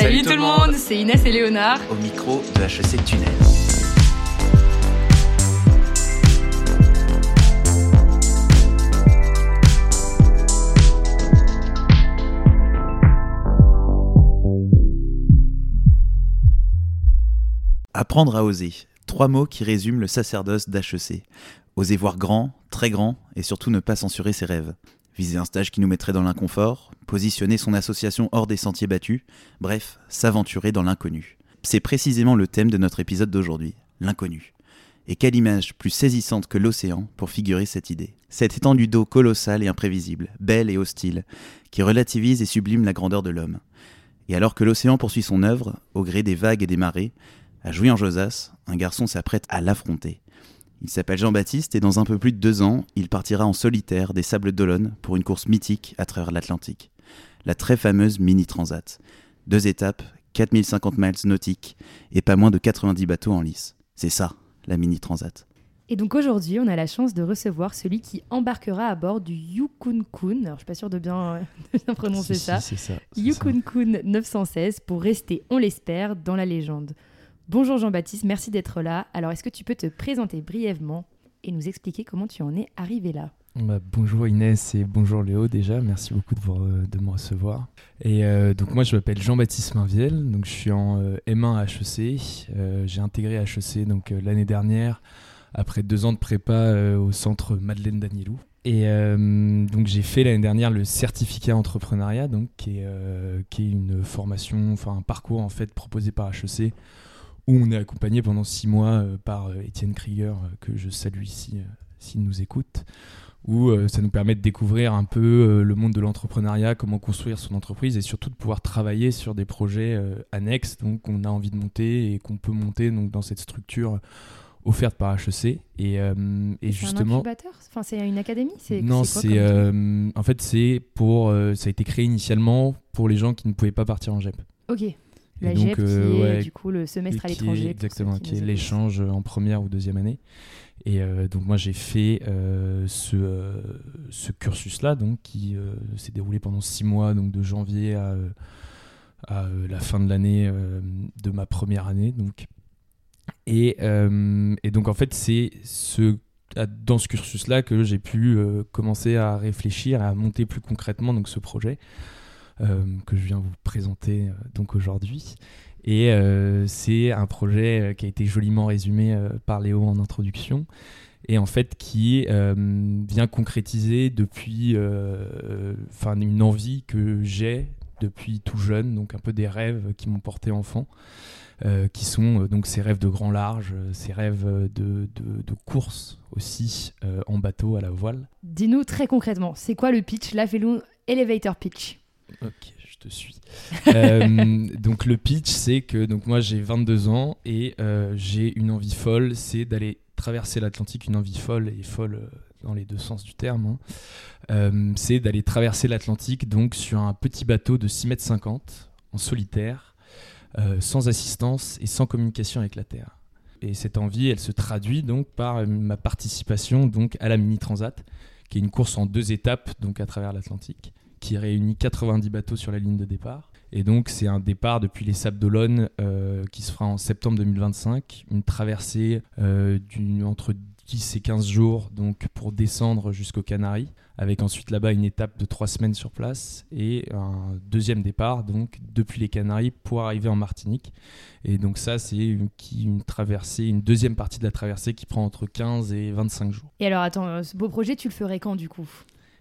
Salut, tout le monde, c'est Inès et Léonard. Au micro de HEC Tunnel. Apprendre à oser. Trois mots qui résument le sacerdoce d'HEC. Oser voir grand, très grand, et surtout ne pas censurer ses rêves. Viser un stage qui nous mettrait dans l'inconfort, positionner son association hors des sentiers battus, bref, s'aventurer dans l'inconnu. C'est précisément le thème de notre épisode d'aujourd'hui, l'inconnu. Et quelle image plus saisissante que l'océan pour figurer cette idée. Cette étendue d'eau colossale et imprévisible, belle et hostile, qui relativise et sublime la grandeur de l'homme. Et alors que l'océan poursuit son œuvre, au gré des vagues et des marées, à Jouy-en-Josas, un garçon s'apprête à l'affronter. Il s'appelle Jean-Baptiste et dans un peu plus de deux ans, il partira en solitaire des Sables d'Olonne pour une course mythique à travers l'Atlantique. La très fameuse Mini Transat. Deux étapes, 4050 miles nautiques et pas moins de 90 bateaux en lice. C'est ça, la Mini Transat. Et donc aujourd'hui, on a la chance de recevoir celui qui embarquera à bord du Yukon Kun. Alors je suis pas sûre de bien, de bien prononcer ça. Si, ça Yukon Kun 916 pour rester, on l'espère, dans la légende. Bonjour Jean-Baptiste, merci d'être là. Alors est-ce que tu peux te présenter brièvement et nous expliquer comment tu en es arrivé là? Bah, bonjour Inès et bonjour Léo déjà, merci beaucoup de, de me recevoir. Et euh, donc moi je m'appelle Jean-Baptiste Mainviel, donc je suis en euh, M1 à HEC. Euh, j'ai intégré HEC donc l'année dernière après deux ans de prépa au centre Madeleine Danielou. Et donc j'ai fait l'année dernière le certificat entrepreneuriat, donc qui est, qui est une formation, enfin un parcours en fait proposé par HEC où on est accompagné pendant six mois par Étienne Krieger que je salue ici s'il nous écoute où euh, ça nous permet de découvrir un peu euh, le monde de l'entrepreneuriat, comment construire son entreprise et surtout de pouvoir travailler sur des projets euh, annexes donc qu'on a envie de monter et qu'on peut monter donc dans cette structure offerte par HEC et, et justement un incubateur? Enfin c'est une académie non c'est en fait c'est pour ça a été créé initialement pour les gens qui ne pouvaient pas partir en GEP ok la GEP qui est du coup le semestre à l'étranger exactement qui est l'échange en première ou deuxième année et euh, donc moi j'ai fait euh, ce, euh, ce cursus-là, donc qui s'est déroulé pendant six mois, donc de janvier à, à la fin de l'année de ma première année. Donc. Et, et donc en fait c'est ce, dans ce cursus-là que j'ai pu commencer à réfléchir, à monter plus concrètement donc ce projet. Que je viens vous présenter donc aujourd'hui. Et euh, c'est un projet euh, qui a été joliment résumé euh, par Léo en introduction et en fait qui vient concrétiser depuis enfin une envie que j'ai depuis tout jeune, donc un peu des rêves qui m'ont porté enfant, qui sont donc ces rêves de grand large, ces rêves de, de, course aussi en bateau à la voile. Dis-nous très concrètement, c'est quoi le pitch, la elevator pitch Ok te suis. Euh, donc le pitch, c'est que donc moi j'ai 22 ans et euh, j'ai une envie folle, c'est d'aller traverser l'Atlantique, une envie folle et folle euh, dans les deux sens du terme. Hein. c'est d'aller traverser l'Atlantique donc sur un petit bateau de 6 mètres 50 en solitaire, sans assistance et sans communication avec la Terre. Et cette envie, elle se traduit donc par ma participation donc à la Mini Transat, qui est une course en deux étapes donc à travers l'Atlantique qui réunit 90 bateaux sur la ligne de départ. Et donc, c'est un départ depuis les Sables d'Olonne euh, qui se fera en septembre 2025. Une traversée euh, entre 10 et 15 jours donc pour descendre jusqu'aux Canaries, avec ensuite là-bas une étape de 3 semaines sur place et un deuxième départ donc depuis les Canaries pour arriver en Martinique. Et donc, ça, c'est une, une traversée, une deuxième partie de la traversée qui prend entre 15 et 25 jours. Et alors, attends, euh, ce beau projet, tu le ferais quand du coup?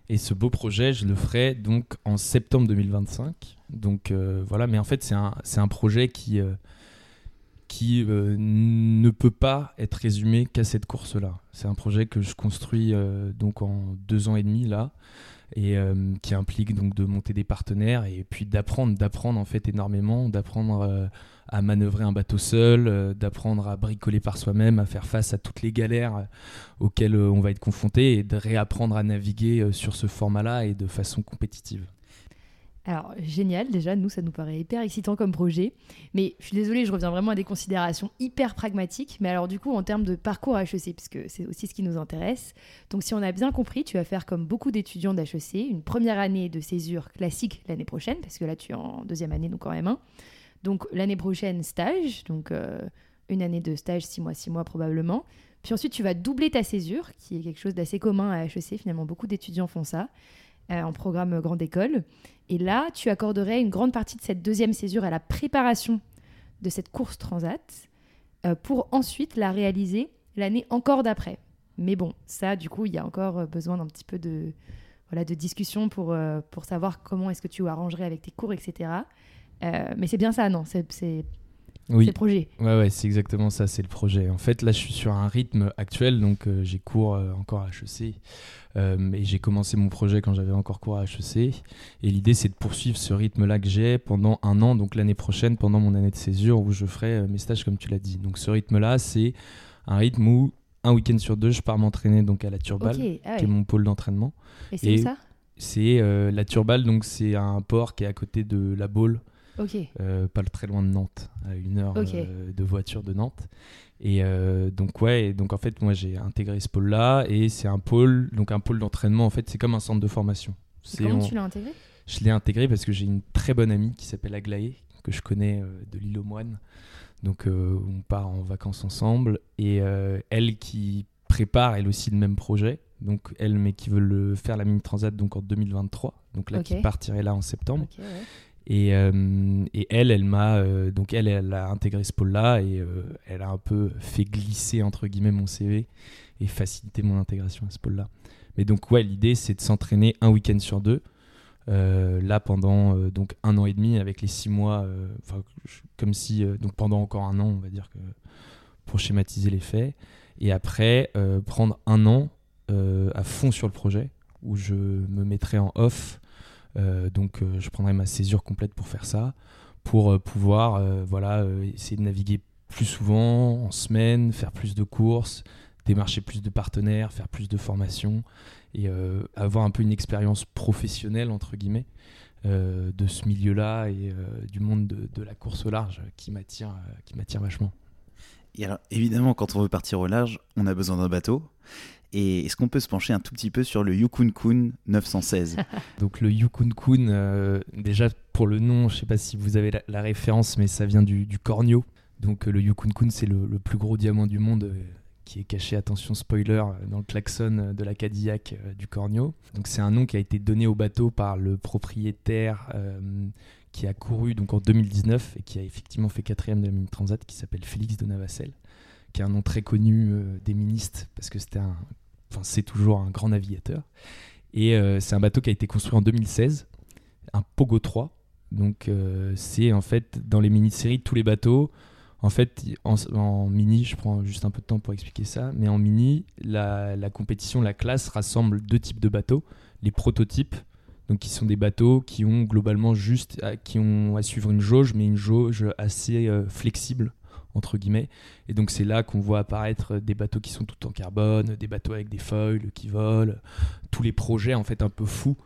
Et ce beau projet, je le ferai donc en septembre 2025. Donc euh, voilà, mais en fait, c'est un, un, projet qui, euh, qui euh, ne peut pas être résumé qu'à cette course-là. C'est un projet que je construis donc en deux ans et demi là, et qui implique donc de monter des partenaires et puis d'apprendre, d'apprendre en fait énormément, d'apprendre à manœuvrer un bateau seul, euh, d'apprendre à bricoler par soi-même, à faire face à toutes les galères euh, auxquelles euh, on va être confronté et de réapprendre à naviguer sur ce format-là et de façon compétitive. Alors, génial, déjà, nous, ça nous paraît hyper excitant comme projet. Mais je suis désolée, je reviens vraiment à des considérations hyper pragmatiques. Mais alors, du coup, en termes de parcours HEC, puisque c'est aussi ce qui nous intéresse. Donc, si on a bien compris, tu vas faire comme beaucoup d'étudiants d'HEC, une première année de césure classique l'année prochaine, parce que là, tu es en deuxième année, donc quand même un Donc l'année prochaine, stage, donc euh, une année de stage, six mois, six mois probablement. Puis ensuite, tu vas doubler ta césure, qui est quelque chose d'assez commun à HEC. Finalement, beaucoup d'étudiants font ça en programme grande école. Et là, tu accorderais une grande partie de cette deuxième césure à la préparation de cette course transat euh, pour ensuite la réaliser l'année encore d'après. Mais bon, ça, du coup, il y a encore besoin d'un petit peu de, voilà, de discussion pour, pour savoir comment est-ce que tu arrangerais avec tes cours, etc. Euh, mais c'est bien ça, non? C'est oui. le projet. Ouais, ouais, c'est exactement ça, c'est le projet. En fait, là, je suis sur un rythme actuel, donc euh, j'ai cours euh, encore à HEC. et j'ai commencé mon projet quand j'avais encore cours à HEC. Et l'idée, c'est de poursuivre ce rythme-là que j'ai pendant un an, donc l'année prochaine, pendant mon année de césure, où je ferai mes stages, comme tu l'as dit. Donc ce rythme-là, c'est un rythme où un week-end sur deux, je pars m'entraîner donc à la Turballe, ah qui est mon pôle d'entraînement. Et c'est ça? C'est la Turballe, donc c'est un port qui est à côté de la Baule. Euh, pas très loin de Nantes, à une heure euh, de voiture de Nantes. Et euh, donc ouais, donc en fait moi j'ai intégré ce pôle-là et c'est un pôle, donc un pôle d'entraînement en fait c'est comme un centre de formation. Comment tu l'as intégré? Je l'ai intégré parce que j'ai une très bonne amie qui s'appelle Aglaé que je connais de l'île aux Moines. Donc on part en vacances ensemble et elle qui prépare elle aussi le même projet. Donc elle mais qui veut le faire la mini transat donc en 2023. Donc là qui partirait là en septembre. Euh, et, elle, elle m'a euh, donc elle, elle a intégré ce pôle-là et euh, elle a un peu fait glisser entre guillemets mon CV et faciliter mon intégration à ce pôle-là. Mais donc ouais, l'idée c'est de s'entraîner un week-end sur deux. là pendant donc un an et demi avec les six mois, comme si donc pendant encore un an on va dire que pour schématiser les faits. Et après prendre un an à fond sur le projet où je me mettrai en off donc euh, je prendrai ma césure complète pour faire ça, pour euh, pouvoir voilà, essayer de naviguer plus souvent en semaine, faire plus de courses, démarcher plus de partenaires, faire plus de formations et avoir un peu une expérience professionnelle entre guillemets de ce milieu-là et du monde de, de, la course au large qui m'attire qui m'attire vachement. Et alors évidemment quand on veut partir au large, on a besoin d'un bateau. Et est-ce qu'on peut se pencher un tout petit peu sur le Yukon Kun 916 Donc le Yukon Kun, euh, déjà pour le nom, je ne sais pas si vous avez la, référence, mais ça vient du, du cornio. Donc euh, le Yukon Kun, c'est le, plus gros diamant du monde euh, qui est caché, attention spoiler, dans le klaxon de la Cadillac du cornio. Donc c'est un nom qui a été donné au bateau par le propriétaire qui a couru donc en 2019 et qui a effectivement fait quatrième de la Mini Transat, qui s'appelle Félix de Navacelle qui est un nom très connu des ministres parce que c'était un enfin c'est toujours un grand navigateur. Et euh, c'est un bateau qui a été construit en 2016, un Pogo 3. Donc euh, c'est en fait dans les mini-séries tous les bateaux. En fait, en, mini, je prends juste un peu de temps pour expliquer ça, mais en mini, la, compétition, la classe rassemble deux types de bateaux. Les prototypes, donc qui sont des bateaux qui ont globalement juste qui ont à suivre une jauge, mais une jauge assez euh, flexible entre guillemets. Et donc c'est là qu'on voit apparaître des bateaux qui sont tout en carbone, des bateaux avec des foils qui volent, tous les projets en fait un peu fous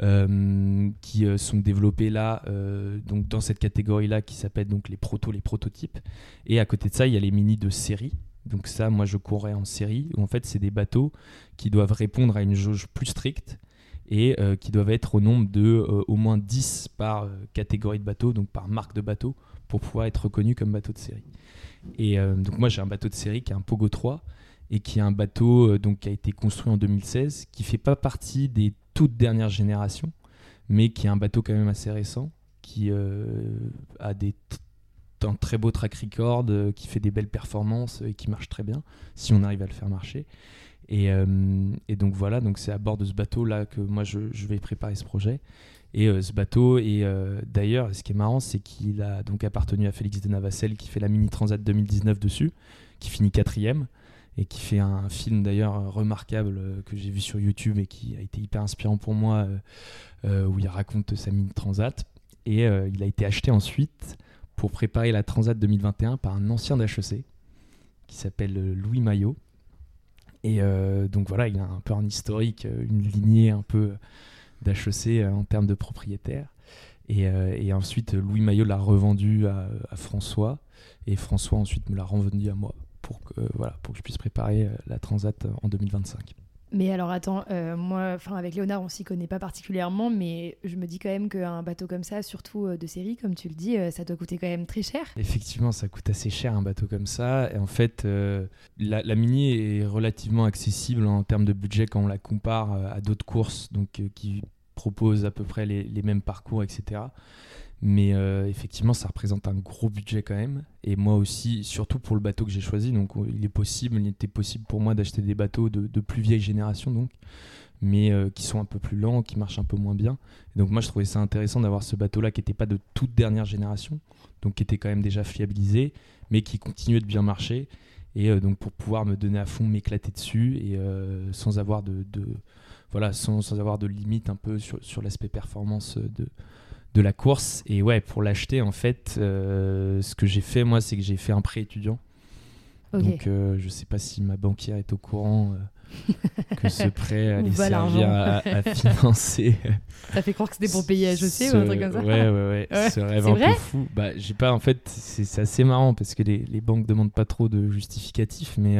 euh, qui euh, sont développés là, euh, donc dans cette catégorie-là qui s'appelle donc les protos, les prototypes. Et à côté de ça, il y a les mini de série. Donc ça, moi je courais en série, où en fait c'est des bateaux qui doivent répondre à une jauge plus stricte et qui doivent être au nombre de au moins 10 par catégorie de bateau, donc par marque de bateau, pour pouvoir être reconnu comme bateau de série. Et euh, donc moi j'ai un bateau de série qui est un Pogo 3 et qui est un bateau euh, donc, qui a été construit en 2016, qui fait pas partie des toutes dernières générations, mais qui est un bateau quand même assez récent, qui euh, a des un très beau track record, qui fait des belles performances et qui marche très bien, si on arrive à le faire marcher. Et, donc voilà, donc c'est à bord de ce bateau là que moi je vais préparer ce projet. Et euh, ce bateau, et euh, d'ailleurs, ce qui est marrant, c'est qu'il a donc appartenu à Félix de Navacelle qui fait la Mini Transat 2019 dessus, qui finit quatrième et qui fait un film d'ailleurs remarquable euh, que j'ai vu sur YouTube et qui a été hyper inspirant pour moi, où il raconte sa Mini Transat. Et il a été acheté ensuite pour préparer la Transat 2021 par un ancien d'HEC qui s'appelle Louis Maillot. Et donc voilà, il a un peu un historique, une lignée un peu d'HEC euh, en termes de propriétaire. Euh, et, ensuite, Louis Maillot l'a revendu à, François. Et François ensuite me l'a revendu à moi pour que, voilà, pour que je puisse préparer euh, la Transat en 2025. Mais alors attends, euh, moi, enfin avec Léonard, on s'y connaît pas particulièrement, mais je me dis quand même qu'un bateau comme ça, surtout euh, de série, comme tu le dis, euh, ça doit coûter quand même très cher. Effectivement, ça coûte assez cher un bateau comme ça. Et en fait, la, la, Mini est relativement accessible en termes de budget quand on la compare à d'autres courses, donc qui proposent à peu près les, les mêmes parcours, etc. Mais euh, effectivement, ça représente un gros budget quand même. Et moi aussi, surtout pour le bateau que j'ai choisi, donc euh, il est possible, il était possible pour moi d'acheter des bateaux de, plus vieille génération, donc, mais euh, qui sont un peu plus lents, qui marchent un peu moins bien. donc moi, je trouvais ça intéressant d'avoir ce bateau-là qui n'était pas de toute dernière génération, donc qui était quand même déjà fiabilisé, mais qui continuait de bien marcher. Et donc pour pouvoir me donner à fond, m'éclater dessus et sans avoir de, voilà, sans, sans, avoir de limite un peu sur, sur l'aspect performance de de la course. Et ouais, pour l'acheter, en fait, euh, ce que j'ai fait, moi, c'est que j'ai fait un prêt étudiant. Donc, euh, je sais pas si ma banquière est au courant euh, que ce prêt allait servir à, financer. Ça fait croire que c'était pour payer HEC ou un truc comme ça. Ouais, ouais, ouais. Ce rêve un peu fou. Bah, j'ai pas, en fait, c'est assez marrant parce que les, les, banques demandent pas trop de justificatifs, mais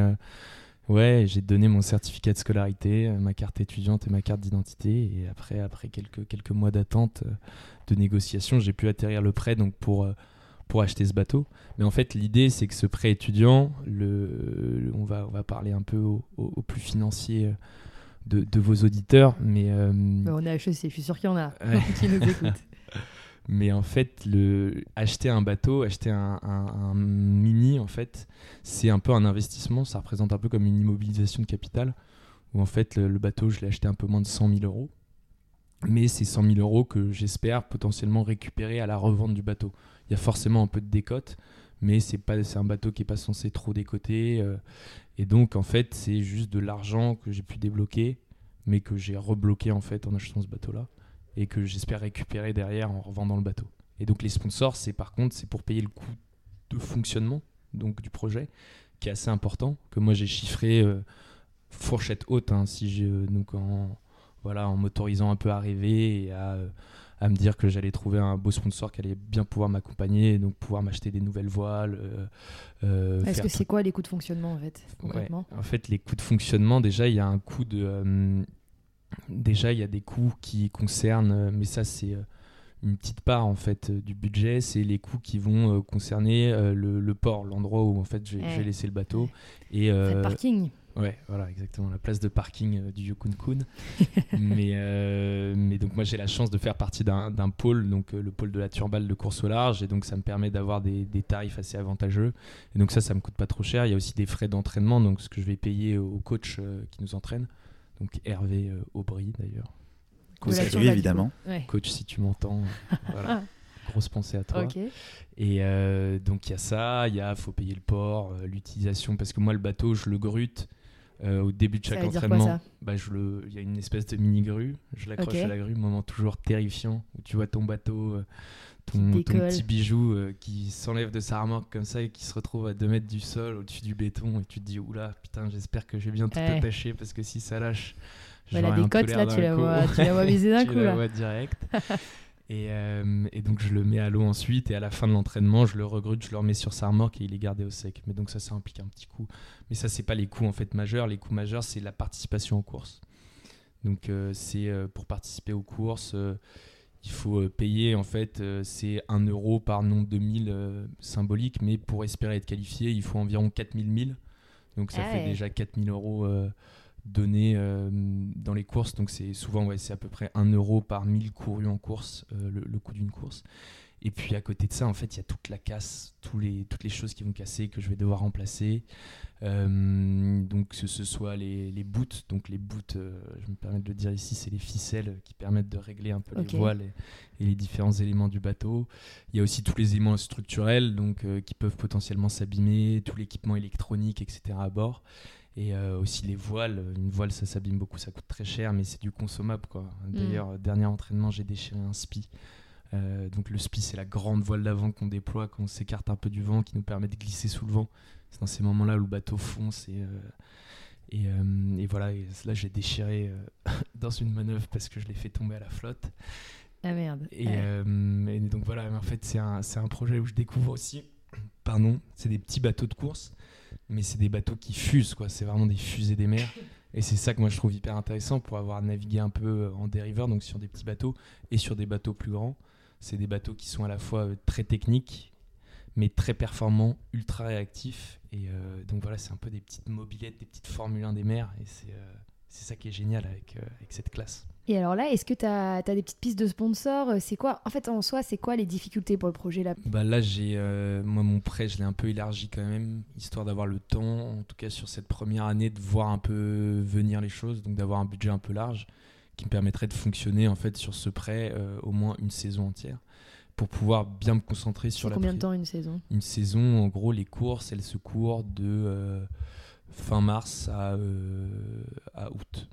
Ouais, j'ai donné mon certificat de scolarité, euh, ma carte étudiante et ma carte d'identité. Et après, après quelques, quelques mois d'attente, euh, de négociation, j'ai pu atterrir le prêt donc pour, euh, pour acheter ce bateau. Mais en fait, l'idée, c'est que ce prêt étudiant, le, on, va, on va parler un peu au, au, plus financier de, de, vos auditeurs. Mais, bah, on est HEC, je suis sûr qu'il y en a qui nous écoutent. Mais en fait, acheter un bateau, acheter un, mini, en fait, c'est un peu un investissement. Ça représente un peu comme une immobilisation de capital. Où en fait, le, bateau, je l'ai acheté un peu moins de 100 000 euros. Mais c'est 100 000 euros que j'espère potentiellement récupérer à la revente du bateau. Il y a forcément un peu de décote, mais c'est pas un bateau qui est pas censé trop décoter. Euh, et donc, en fait, c'est juste de l'argent que j'ai pu débloquer, mais que j'ai rebloqué en fait en achetant ce bateau-là et que j'espère récupérer derrière en revendant le bateau. Et donc les sponsors, c'est par contre, c'est pour payer le coût de fonctionnement donc du projet, qui est assez important, que moi j'ai chiffré euh, fourchette haute, hein, si je, donc en, voilà, en m'autorisant un peu à rêver et à, à me dire que j'allais trouver un beau sponsor qui allait bien pouvoir m'accompagner, donc pouvoir m'acheter des nouvelles voiles. Euh, euh, Est-ce que c'est quoi les coûts de fonctionnement en fait concrètement? En fait, les coûts de fonctionnement, déjà, il y a un coût de Déjà, il y a des coûts qui concernent, euh, mais ça c'est euh, une petite part en fait euh, du budget, c'est les coûts qui vont concerner le, port, l'endroit où en fait je vais, laisser le bateau et le parking. Ouais, voilà, exactement, la place de parking du Yukon Kun. mais, mais donc moi j'ai la chance de faire partie d'un pôle, donc le pôle de la Turbale de course au large, et donc ça me permet d'avoir des, des, tarifs assez avantageux. Et donc ça, ça me coûte pas trop cher. Il y a aussi des frais d'entraînement, donc ce que je vais payer au coach qui nous entraîne donc Hervé euh, Aubry d'ailleurs. Coach, oui, évidemment. Coach, si tu m'entends, voilà. grosse pensée à toi. Et euh, donc il y a ça, il y a faut payer le port, euh, l'utilisation, parce que moi le bateau je le grute au début de chaque entraînement. bah, je le, il y a une espèce de mini grue, je l'accroche à la grue, moment toujours terrifiant où tu vois ton bateau ton, petit bijou euh, qui s'enlève de sa remorque comme ça et qui se retrouve à 2 mètres du sol au-dessus du béton et tu te dis oula putain j'espère que je vais bien tout attacher parce que si ça lâche voilà des côtes là tu la, vois, tu la vois viser d'un coup tu la vois direct. Et, euh, et, donc je le mets à l'eau ensuite et à la fin de l'entraînement je le regrute je le remets sur sa remorque et il est gardé au sec. Mais donc ça ça implique un petit coup. Mais ça c'est pas les coûts en fait majeurs. Les coûts majeurs c'est la participation aux courses. Donc euh, c'est pour participer aux courses il faut euh, payer en fait euh, c'est 1 euro par nombre de milles euh, symbolique mais pour espérer être qualifié il faut environ 4000 milles donc ça ah fait déjà 4000 euros donnés dans les courses. Donc c'est souvent ouais, c'est à peu près 1 euro par mille courus en course le, coût d'une course et puis à côté de ça, en fait, il y a toute la casse, tous les, toutes les choses qui vont casser, que je vais devoir remplacer. Euh, donc que ce soit les, les boots, donc les boots, euh, je me permets de le dire ici, c'est les ficelles qui permettent de régler un peu les voiles et, les différents éléments du bateau. Il y a aussi tous les éléments structurels, donc euh, qui peuvent potentiellement s'abîmer, tout l'équipement électronique, etc. à bord. Et aussi les voiles. Une voile, ça s'abîme beaucoup, ça coûte très cher, mais c'est du consommable. quoi. Mm. D'ailleurs, dernier entraînement, j'ai déchiré un spi. Euh, donc le SPI, c'est la grande voile d'avant qu'on déploie quand on s'écarte un peu du vent, qui nous permet de glisser sous le vent. C'est dans ces moments-là où le bateau fonce et, euh, euh, et, voilà. là, j'ai déchiré dans une manœuvre parce que je l'ai fait tomber à la flotte. Ah merde. Et, donc voilà, en fait, c'est un, un, projet où je découvre aussi. Pardon, c'est des petits bateaux de course, mais c'est des bateaux qui fusent, quoi. C'est vraiment des fusées des mers. Et c'est ça que moi je trouve hyper intéressant pour avoir navigué un peu en dériveur, donc sur des petits bateaux et sur des bateaux plus grands. C'est des bateaux qui sont à la fois très techniques, mais très performants, ultra réactifs. Et donc voilà, c'est un peu des petites mobilettes, des petites Formule 1 des mers. Et c'est c'est ça qui est génial avec, euh, avec cette classe. Et alors là, est-ce que tu as, des petites pistes de sponsors C'est quoi En fait, en soi, c'est quoi les difficultés pour le projet là? Bah Là, j'ai euh, moi mon prêt, je l'ai un peu élargi quand même, histoire d'avoir le temps, en tout cas sur cette première année, de voir un peu venir les choses, donc d'avoir un budget un peu large qui me permettrait de fonctionner en fait sur ce prêt euh, au moins une saison entière pour pouvoir bien me concentrer sur la. Combien de temps une saison? Une saison, en gros, les courses, elles se courent de fin mars à, euh, à août.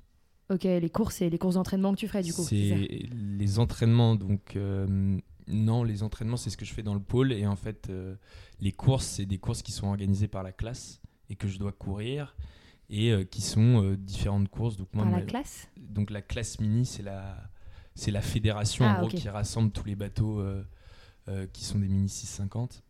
Ok, les courses et les courses d'entraînement que tu ferais du coup. C'est les entraînements donc euh, non, les entraînements c'est ce que je fais dans le pôle et en fait euh, les courses c'est des courses qui sont organisées par la classe et que je dois courir et qui sont différentes courses donc moi par la classe? Donc la classe mini c'est la c'est la fédération en ah, gros qui rassemble tous les bateaux qui sont des mini 650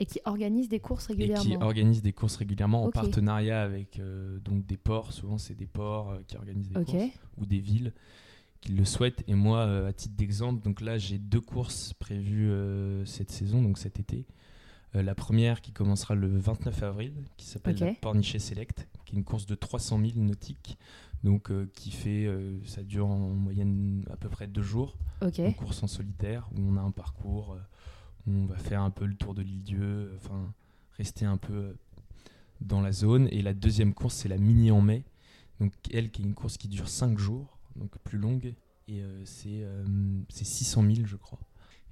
et qui organise des courses régulièrement. Et qui organise des courses régulièrement en partenariat avec euh, donc des ports. Souvent, c'est des ports euh, qui organisent des courses ou des villes qui le souhaitent. Et moi, euh, à titre d'exemple, donc là, j'ai deux courses prévues cette saison, donc cet été. la première qui commencera le 29 avril, qui s'appelle la Pornichet Select, qui est une course de 300 000 nautiques, donc qui fait, ça dure en moyenne à peu près deux jours. Une course en solitaire où on a un parcours on va faire un peu le tour de l'île Dieu, enfin rester un peu dans la zone. Et la deuxième course, c'est la mini en mai. Donc elle qui est une course qui dure 5 jours, donc plus longue. Et euh, c'est 600 euh, 000 je crois.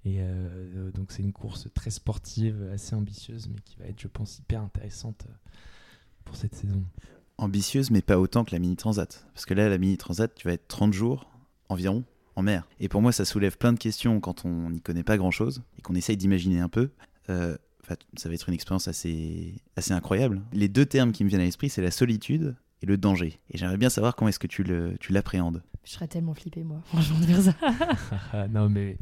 Et euh, donc c'est une course très sportive, assez ambitieuse, mais qui va être, je pense, hyper intéressante pour cette saison. Ambitieuse, mais pas autant que la mini transat. Parce que là, la mini transat, tu vas être 30 jours environ en mer. Et pour moi, ça soulève plein de questions quand on n'y connaît pas grand-chose et qu'on essaye d'imaginer un peu. Euh, ça va être une expérience assez, assez incroyable. Les deux termes qui me viennent à l'esprit, c'est la solitude et le danger. Et j'aimerais bien savoir comment est-ce que tu, le, tu l'appréhendes. Je serais tellement flippé, moi, franchement, de faire ça. non, mais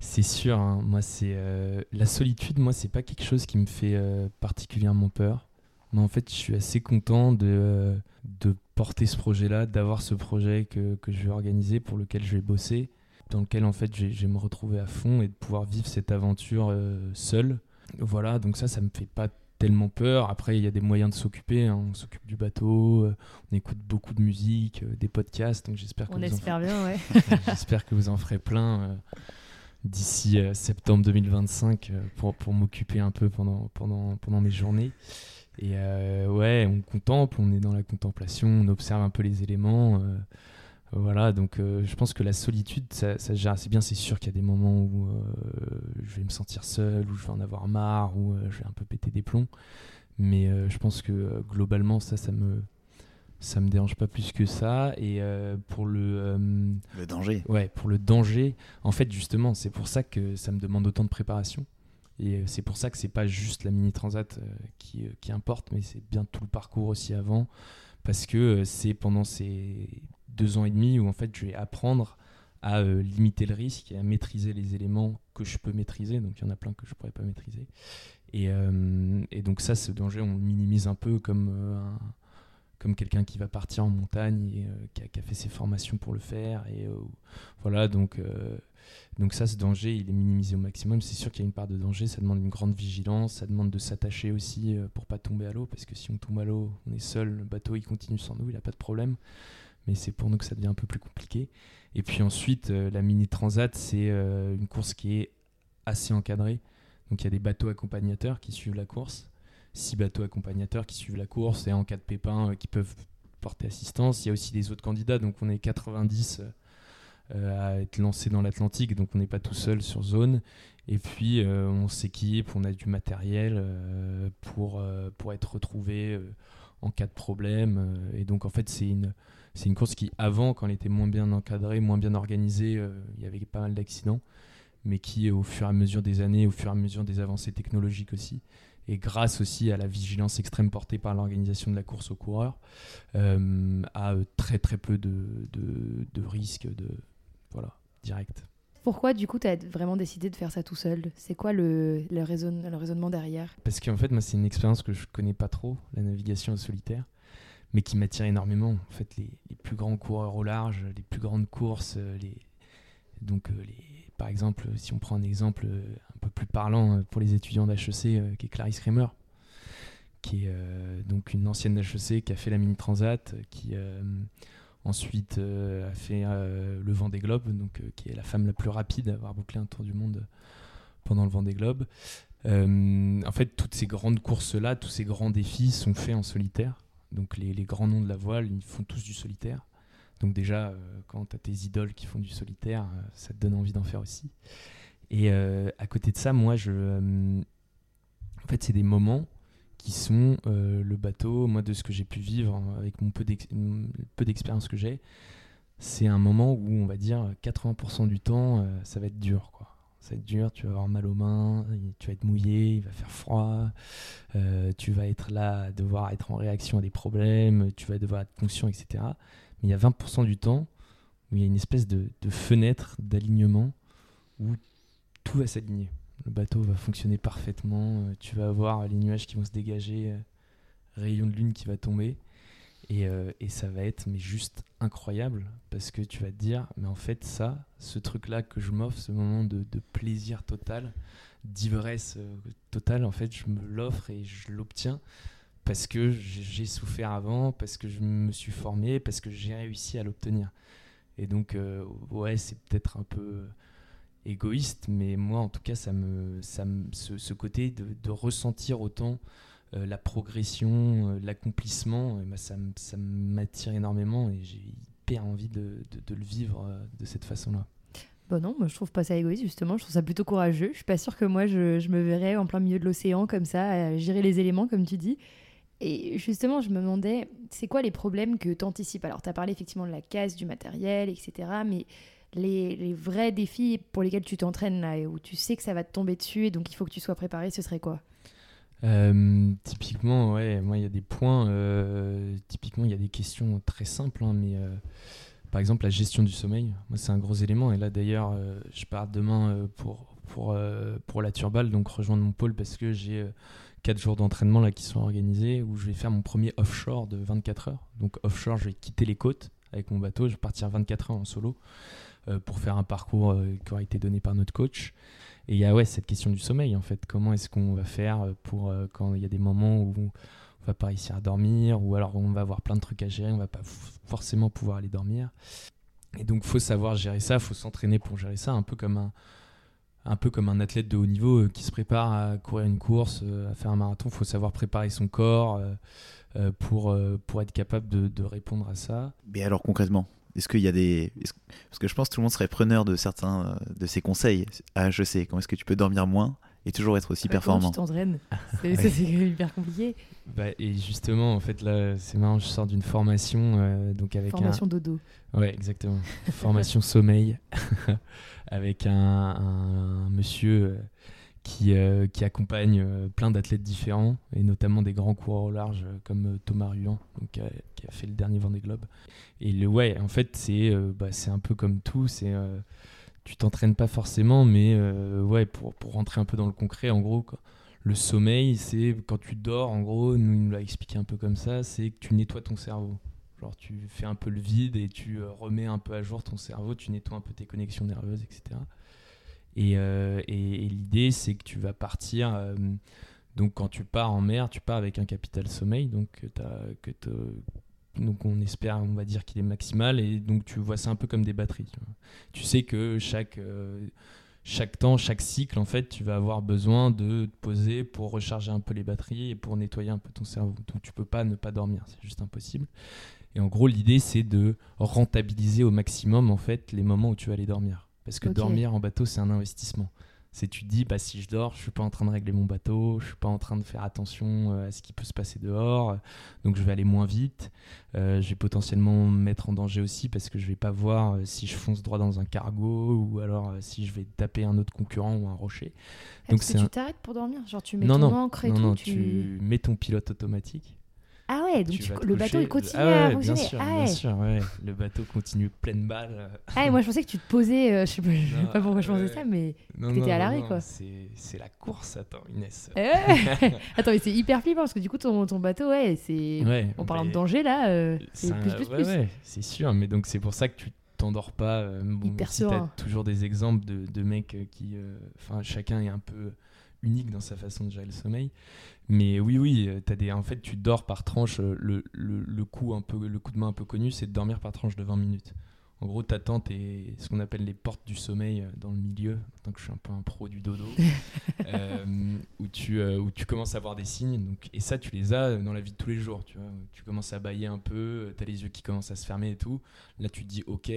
c'est sûr, hein. moi, c'est euh, la solitude, moi, c'est pas quelque chose qui me fait euh, particulièrement peur. Mais en fait, je suis assez content de, de porter ce projet-là, d'avoir ce projet que, que, je vais organiser, pour lequel je vais bosser, dans lequel en fait je vais, me retrouver à fond et de pouvoir vivre cette aventure euh, seul. Voilà, donc ça, ça me fait pas tellement peur. Après, il y a des moyens de s'occuper. Hein. On s'occupe du bateau, euh, on écoute beaucoup de musique, euh, des podcasts. Donc j'espère que on espère bien, ouais. j'espère que vous en ferez plein d'ici septembre 2025 pour, pour m'occuper un peu pendant, pendant, pendant mes journées. Et euh, ouais, on contemple, on est dans la contemplation, on observe un peu les éléments. Euh, voilà, donc euh, je pense que la solitude, ça, ça gère assez bien. C'est sûr qu'il y a des moments où je vais me sentir seul, où je vais en avoir marre, où je vais un peu péter des plombs. Mais je pense que globalement, ça, ça me, ça me dérange pas plus que ça. Et pour le. le danger. Ouais, pour le danger, en fait, justement, c'est pour ça que ça me demande autant de préparation. Et euh, c'est pour ça que c'est pas juste la mini transat euh, qui, euh, qui importe, mais c'est bien tout le parcours aussi avant, parce que c'est pendant ces deux ans et demi où en fait je vais apprendre à limiter le risque et à maîtriser les éléments que je peux maîtriser. Donc il y en a plein que je pourrais pas maîtriser. Et, donc ça, ce danger, on le minimise un peu comme comme quelqu'un qui va partir en montagne et qui a, qui, a, fait ses formations pour le faire. Et voilà, donc donc ça, ce danger, il est minimisé au maximum. C'est sûr qu'il y a une part de danger, ça demande une grande vigilance, ça demande de s'attacher aussi euh, pour pas tomber à l'eau, parce que si on tombe à l'eau, on est seul, le bateau il continue sans nous, il n'a pas de problème. Mais c'est pour nous que ça devient un peu plus compliqué. Et puis ensuite, euh, la mini transat, c'est euh, une course qui est assez encadrée. Donc il y a des bateaux accompagnateurs qui suivent la course, six bateaux accompagnateurs qui suivent la course et en cas de pépin qui peuvent porter assistance. Il y a aussi des autres candidats, donc on est 90 euh, à être lancé dans l'Atlantique, donc on n'est pas tout seul sur zone. Et puis euh, on s'équipe, on a du matériel euh, pour, pour être retrouvé en cas de problème. et donc en fait c'est une, c'est une course qui avant, quand elle était moins bien encadrée, moins bien organisée, il y avait pas mal d'accidents, mais qui au fur et à mesure des années, au fur et à mesure des avancées technologiques aussi, et grâce aussi à la vigilance extrême portée par l'organisation de la course aux coureurs, a très très peu de, de, de risques de, voilà, direct. Pourquoi du coup tu as vraiment décidé de faire ça tout seul? C'est quoi le, le, raisonnement derrière? Parce qu'en fait moi c'est une expérience que je connais pas trop, la navigation solitaire. mais qui m'attire énormément. En fait, les, les, plus grands coureurs au large, les plus grandes courses, les, donc les, par exemple, si on prend un exemple un peu plus parlant pour les étudiants d'HEC, qui est Clarisse Kramer, qui est donc une ancienne d'HEC qui a fait la mini transat, qui Ensuite, euh, a fait euh, le Vendée Globe, donc, euh, qui est la femme la plus rapide à avoir bouclé un tour du monde pendant le Vendée Globe. en fait, toutes ces grandes courses-là, tous ces grands défis sont faits en solitaire. Donc les, grands noms de la voile, ils font tous du solitaire. Donc déjà, quand tu as tes idoles qui font du solitaire, ça te donne envie d'en faire aussi. Et à côté de ça, moi, je... en fait, c'est des moments qui sont euh, le bateau, moi de ce que j'ai pu vivre avec mon peu d'expérience que j'ai, c'est un moment où on va dire 80% du temps euh, ça va être dur quoi. Ça va être dur, tu vas avoir mal aux mains, tu vas être mouillé, il va faire froid, euh, tu vas être là, devoir être en réaction à des problèmes, tu vas devoir être conscient, etc. Mais il y a 20% du temps où il y a une espèce de fenêtre d'alignement où tout va s'aligner le bateau va fonctionner parfaitement, euh, tu vas avoir les nuages qui vont se dégager, euh, rayon de lune qui va tomber. Et, euh, et, ça va être mais juste incroyable parce que tu vas te dire mais en fait ça ce truc là que je m'offre ce moment de, de, plaisir total d'ivresse totale en fait je me l'offre et je l'obtiens parce que j'ai souffert avant parce que je me suis formé parce que j'ai réussi à l'obtenir et donc ouais c'est peut-être un peu égoïste, mais moi en tout cas, ça me, ça ce, côté de, ressentir autant euh, la progression, euh, l'accomplissement, bah, ça, m'attire énormément et j'ai hyper envie de, de, le vivre euh, de cette façon-là. Bon non, moi je trouve pas ça égoïste justement, je trouve ça plutôt courageux. Je suis pas sûre que moi je, je me verrais en plein milieu de l'océan comme ça, à gérer les éléments comme tu dis. Et justement, je me demandais, c'est quoi les problèmes que tu anticipes Alors, tu as parlé effectivement de la casse, du matériel, etc. Mais les, vrais défis pour lesquels tu t'entraînes là et où tu sais que ça va te tomber dessus et donc il faut que tu sois préparé, ce serait quoi? Euh, typiquement, ouais, moi il y a des points, euh, typiquement il y a des questions très simples, hein, mais euh, par exemple la gestion du sommeil, moi c'est un gros élément, et là d'ailleurs je pars demain pour, pour, pour la Turbale, donc rejoindre mon pôle parce que j'ai 4 jours d'entraînement là qui sont organisés, où je vais faire mon premier offshore de 24 heures, donc offshore je vais quitter les côtes avec mon bateau, je vais partir 24 heures en solo. Euh, pour faire un parcours euh, qui aura été donné par notre coach. Et il y a ouais, cette question du sommeil, en fait. Comment est-ce qu'on va faire pour euh, quand il y a des moments où on va pas réussir à dormir, ou alors on va avoir plein de trucs à gérer, on va pas forcément pouvoir aller dormir. Et donc, faut savoir gérer ça, faut s'entraîner pour gérer ça, un peu comme un, un peu comme un athlète de haut niveau qui se prépare à courir une course, à faire un marathon. Il faut savoir préparer son corps pour, pour être capable de, de, répondre à ça. Mais alors concrètement, est-ce qu'il y a des. Parce que je pense que tout le monde serait preneur de certains euh, de ces conseils à sais Comment est-ce que tu peux dormir moins et toujours être aussi performant Comment tu t'entraînes C'est hyper compliqué. Bah, et justement, en fait, là, c'est marrant, je sors d'une formation. Euh, donc avec formation dodo. Ouais, exactement. formation sommeil. avec un, un monsieur. Euh, qui, accompagne euh, plein d'athlètes différents, et notamment des grands coureurs au large euh, comme Thomas Ruan, donc, qui, a, fait le dernier Vendée Globe. Et le, ouais, en fait, c'est bah, un peu comme tout, c'est tu t'entraînes pas forcément, mais ouais, pour, pour, rentrer un peu dans le concret, en gros, le sommeil, c'est quand tu dors, en gros, nous, il nous l'a expliqué un peu comme ça, c'est que tu nettoies ton cerveau. Genre, tu fais un peu le vide et tu remets un peu à jour ton cerveau, tu nettoies un peu tes connexions nerveuses, etc. Euh, et, l'idée, c'est que tu vas partir. Euh, donc, quand tu pars en mer, tu pars avec un capital sommeil. Donc, on espère, on va dire qu'il est maximal. Et donc, tu vois ça un peu comme des batteries. Tu, sais que chaque. Euh, chaque temps, chaque cycle, en fait, tu vas avoir besoin de te poser pour recharger un peu les batteries et pour nettoyer un peu ton cerveau. Donc tu peux pas ne pas dormir, c'est juste impossible. Et en gros, l'idée, c'est de rentabiliser au maximum, en fait, les moments où tu vas aller dormir. Parce que dormir en bateau, c'est un investissement. C'est tu dis, bah, si je dors, je suis pas en train de régler mon bateau, je suis pas en train de faire attention euh, à ce qui peut se passer dehors, donc je vais aller moins vite. Euh, je vais potentiellement me mettre en danger aussi parce que je vais pas voir euh, si je fonce droit dans un cargo ou alors si je vais taper un autre concurrent ou un rocher. Donc c'est tu t'arrêtes pour dormir? Genre tu mets ton encre et non, tout Non, tu... mets ton pilote automatique. Ah ouais, donc Tu le bateau il continue Ah ouais, à bien fonctionner. sûr, ah, bien ouais. sûr, ouais. Le bateau continue pleine balle. Ah ouais, moi je pensais que tu te posais, euh, je sais pas, je sais pas pourquoi je pensais ça, mais. T'étais à l'arrêt, quoi. C'est la course, attends, Inès. Eh. Attends, mais c'est hyper flippant parce que du coup ton, ton bateau, ouais, c'est. Ouais, En parlant de danger là, euh, c'est plus plus plus. c'est sûr, mais donc c'est pour ça que tu t'endors pas. euh, bon, Hyper si t'as serein. toujours des exemples de, de mecs euh, qui. Enfin, chacun est un peu unique dans sa façon de gérer le sommeil. Mais oui, oui, euh, t'as des, en fait, tu dors par tranche. euh, Le, le, le, coup un peu, le coup de main un peu connu, c'est de dormir par tranche de 20 minutes. En gros, t'attends tes- ce qu'on appelle les portes du sommeil euh, dans le milieu, tant que je suis un peu un pro du dodo, euh, où, tu, euh, où tu commences à voir des signes. Donc, et ça, tu les as dans la vie de tous les jours. Tu, vois. tu commences à bailler un peu, tu as les yeux qui commencent à se fermer et tout. Là, tu te dis, ok,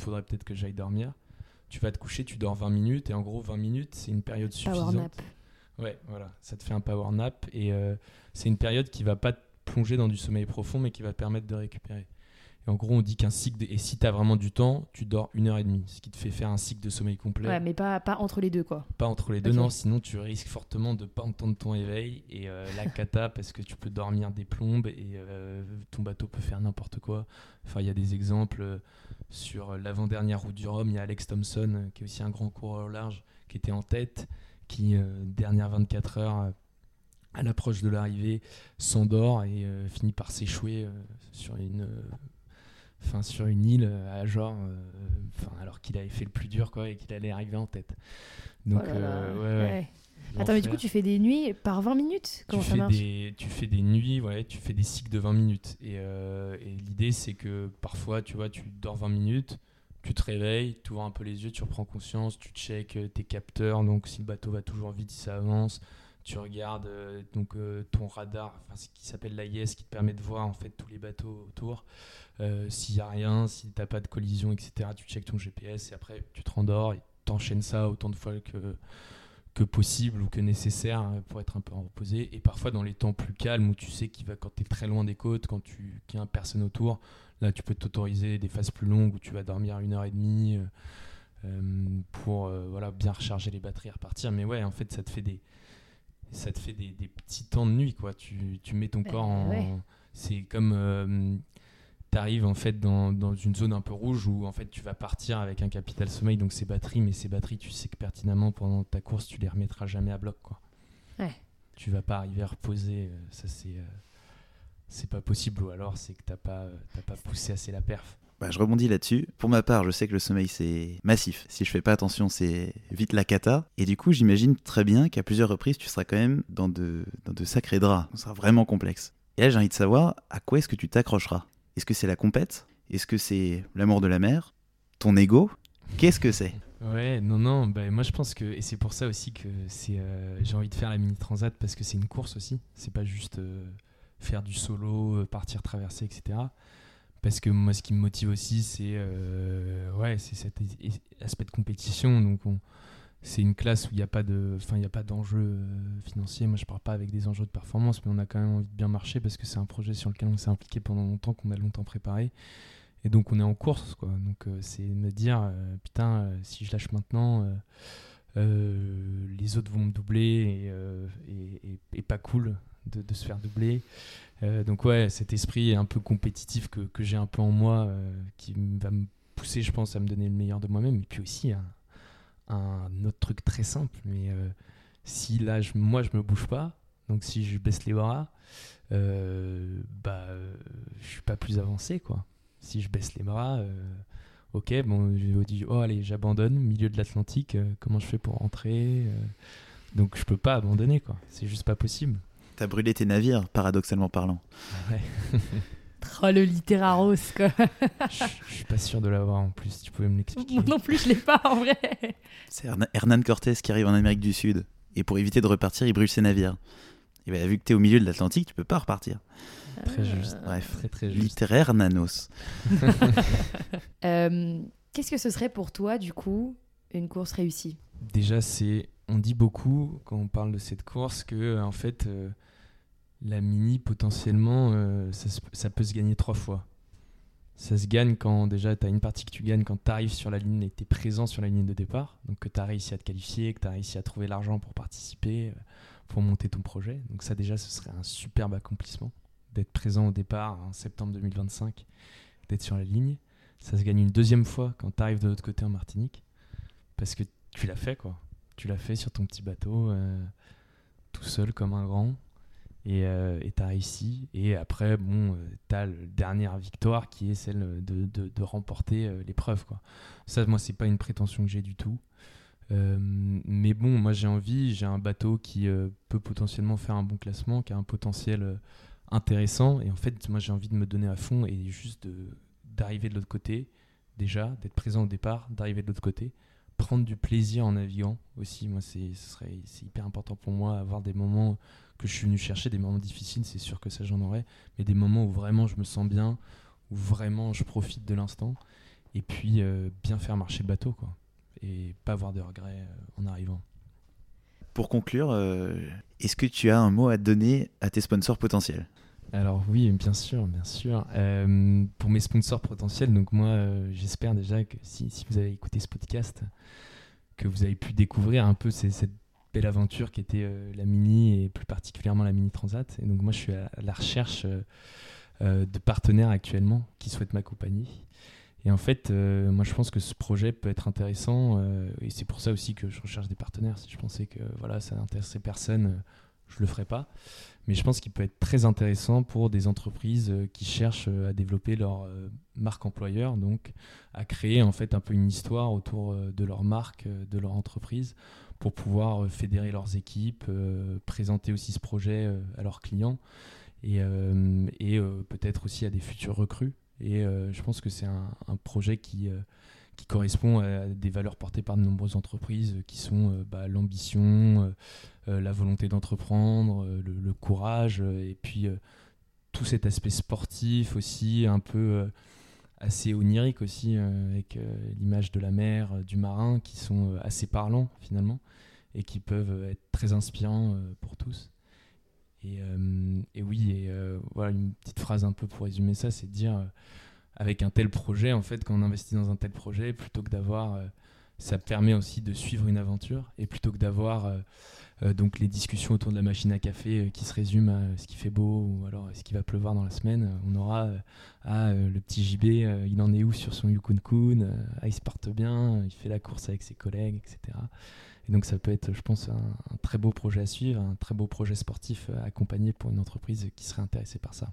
faudrait peut-être que j'aille dormir. Tu vas te coucher, tu dors 20 minutes, et en gros, 20 minutes, c'est une période Power suffisante. nap. Ouais, voilà, ça te fait un power nap, et euh, c'est une période qui va pas te plonger dans du sommeil profond, mais qui va te permettre de récupérer. Et en gros, on dit qu'un cycle, de- et si tu as vraiment du temps, tu dors une heure et demie, ce qui te fait faire un cycle de sommeil complet. Ouais, mais pas, pas entre les deux quoi. Pas entre les deux, non, sinon tu risques fortement de pas entendre ton éveil et euh, la cata parce que tu peux dormir des plombes et euh, ton bateau peut faire n'importe quoi. Enfin, il y a des exemples euh, sur l'avant-dernière route du Rhum, il y a Alex Thompson qui est aussi un grand coureur large qui était en tête, qui euh, dernière 24 heures à l'approche de l'arrivée s'endort et euh, finit par s'échouer euh, sur une enfin sur une île euh, à genre euh, alors qu'il avait fait le plus dur quoi et qu'il allait arriver en tête. Donc Oh là là, euh, ouais, ouais, ouais. Attends, mais du coup, tu fais des nuits par 20 minutes tu Comment ça fais marche? des tu fais des nuits ouais tu fais des cycles de 20 minutes. Et, euh, et l'idée c'est que parfois tu vois tu dors 20 minutes tu te réveilles, tu ouvres un peu les yeux, tu reprends conscience, tu check euh, tes capteurs, donc si le bateau va toujours vite, si ça avance, tu regardes euh, donc euh, ton radar, ce qui s'appelle l'AIS, qui te permet de voir en fait tous les bateaux autour. Euh, S'il y a rien, si t'as pas de collision, etc. Tu checkes ton GPS et après tu te rendors et t'enchaînes ça autant de fois que possible ou que nécessaire hein, pour être un peu reposé. Et parfois dans les temps plus calmes où tu sais qu'il va quand tu es très loin des côtes, quand tu qu'il y a personne autour, là tu peux t'autoriser des phases plus longues où tu vas dormir une heure et demie euh, pour voilà bien recharger les batteries et repartir. Mais ouais, en fait ça te fait des ça te fait des, des petits temps de nuit quoi. Tu, tu mets ton Ben corps en ouais. c'est comme euh, t'arrives en fait dans, dans une zone un peu rouge où en fait tu vas partir avec un capital sommeil donc ces batteries mais ces batteries tu sais que pertinemment pendant ta course tu les remettras jamais à bloc quoi Ouais. tu vas pas arriver à reposer euh, ça c'est euh, c'est pas possible ou alors c'est que t'as pas euh, t'as pas poussé assez la perf Bah, je rebondis là-dessus. Pour ma part, je sais que le sommeil c'est massif. Si je fais pas attention, c'est vite la cata. Et du coup, j'imagine très bien qu'à plusieurs reprises, tu seras quand même dans de, sacrés draps. Ce sera vraiment complexe. Et là, j'ai envie de savoir à quoi est-ce que tu t'accrocheras? Est-ce que c'est la compète? Est-ce que c'est l'amour de la mer? Ton ego? Qu'est-ce que c'est? Ouais, non, non, bah, moi je pense que, et c'est pour ça aussi que c'est, euh, j'ai envie de faire la mini transat parce que c'est une course aussi, c'est pas juste euh, faire du solo, euh, partir traverser, etc. Parce que moi ce qui me motive aussi c'est euh, ouais, c'est cet aspect de compétition, donc on- c'est une classe où il n'y a pas de, il a pas d'enjeu euh, financier. Moi je parle pas avec des enjeux de performance, mais on a quand même envie de bien marcher parce que c'est un projet sur lequel on s'est impliqué pendant longtemps, qu'on a longtemps préparé. Et donc on est en course, quoi. Donc euh, c'est me dire, putain, si je lâche maintenant, les autres vont me doubler et, et- pas cool de se faire doubler. Euh, donc ouais, cet esprit un peu compétitif que, j'ai un peu en moi, euh, qui va me pousser, je pense, à me donner le meilleur de moi-même. Et puis aussi un, autre truc très simple, mais euh, si là, je- moi, je me bouge pas, donc si je baisse les bras, euh, bah, je suis pas plus avancé, quoi. Si je baisse les bras, ok, bon, je dis, oh allez, j'abandonne, milieu de l'Atlantique, comment je fais pour rentrer Donc je peux pas abandonner, quoi. C'est juste pas possible. T'as brûlé tes navires, paradoxalement parlant. Ouais. Oh, le littéraros, quoi. je je suis pas sûr de l'avoir en plus, tu pouvais me l'expliquer. Moi non plus, je l'ai pas en vrai. C'est Herna- Hernán Cortés qui arrive en Amérique du Sud. Et pour éviter de repartir, il brûle ses navires. Et bah, vu que t'es au milieu de l'Atlantique, tu peux pas repartir. Très juste. Bref. Très très juste. Littéraire nanos. Euh, Qu'est-ce que ce serait pour toi, du coup, une course réussie? Déjà, c'est, on dit beaucoup quand on parle de cette course que euh, en fait, euh, la mini potentiellement, euh, ça, peut se gagner trois fois. Ça se gagne quand déjà tu as une partie que tu gagnes quand tu arrives sur la ligne et tu es présent sur la ligne de départ. Donc que tu as réussi à te qualifier, que tu as réussi à trouver l'argent pour participer, pour monter ton projet. Donc ça déjà, ce serait un superbe accomplissement. d'être présent au départ en septembre 2025, d'être sur la ligne. Ça se gagne une deuxième fois quand tu arrives de l'autre côté en Martinique, parce que tu l'as fait, quoi. Tu l'as fait sur ton petit bateau, euh, tout seul comme un grand, et euh, tu as réussi. Et après, bon, euh, tu as la dernière victoire qui est celle de, remporter l'épreuve, quoi. Ça, moi, c'est pas une prétention que j'ai du tout. mais bon, moi j'ai envie, j'ai un bateau qui peut potentiellement faire un bon classement, qui a un potentiel intéressant. Et en fait, moi j'ai envie de me donner à fond et juste d'arriver de l'autre côté, déjà, d'être présent au départ, d'arriver de l'autre côté, prendre du plaisir en naviguant aussi. Moi, c'est hyper important pour moi, avoir des moments que je suis venu chercher, des moments difficiles, c'est sûr que ça j'en aurai, mais des moments où vraiment je me sens bien, où vraiment je profite de l'instant, et puis euh, bien faire marcher le bateau, quoi, et pas avoir de regrets euh, en arrivant. Pour conclure, euh, est-ce que tu as un mot à donner à tes sponsors potentiels? Alors oui, bien sûr, bien sûr. Euh, pour mes sponsors potentiels, donc moi, euh, j'espère déjà que si, vous avez écouté ce podcast, que vous avez pu découvrir un peu cette belle aventure qui était euh, la Mini et plus particulièrement la Mini Transat. Et donc moi, je suis à, la recherche de partenaires actuellement qui souhaitent m'accompagner. Et en fait, moi, je pense que ce projet peut être intéressant et c'est pour ça aussi que je recherche des partenaires. Si je pensais que voilà, ça n'intéressait personne, je le ferais pas mais je pense qu'il peut être très intéressant pour des entreprises euh, qui cherchent euh, à développer leur euh, marque employeur, donc à créer en fait un peu une histoire autour de leur marque, de leur entreprise, pour pouvoir fédérer leurs équipes, présenter aussi ce projet à leurs clients et, peut-être aussi à des futurs recrues. Et je pense que c'est un, projet qui correspond à des valeurs portées par de nombreuses entreprises qui sont bah, l'ambition, la volonté d'entreprendre, euh, le, courage, euh, et puis tout cet aspect sportif aussi, un peu assez onirique aussi, avec l'image de la mer, du marin, qui sont assez parlants finalement, et qui peuvent être très inspirants pour tous. Et, oui, voilà une petite phrase un peu pour résumer ça, c'est de dire avec un tel projet, en fait, quand on investit dans un tel projet, plutôt que d'avoir, ça permet aussi de suivre une aventure, et plutôt que d'avoir euh, donc les discussions autour de la machine à café euh, qui se résument à ce qui fait beau ou alors ce qui va pleuvoir dans la semaine. On aura ah, le petit JB, il en est où sur son Yukon Kun ah, Il se porte bien, il fait la course avec ses collègues, etc. Et donc ça peut être, je pense, un, très beau projet à suivre, un très beau projet sportif accompagné pour une entreprise qui serait intéressée par ça.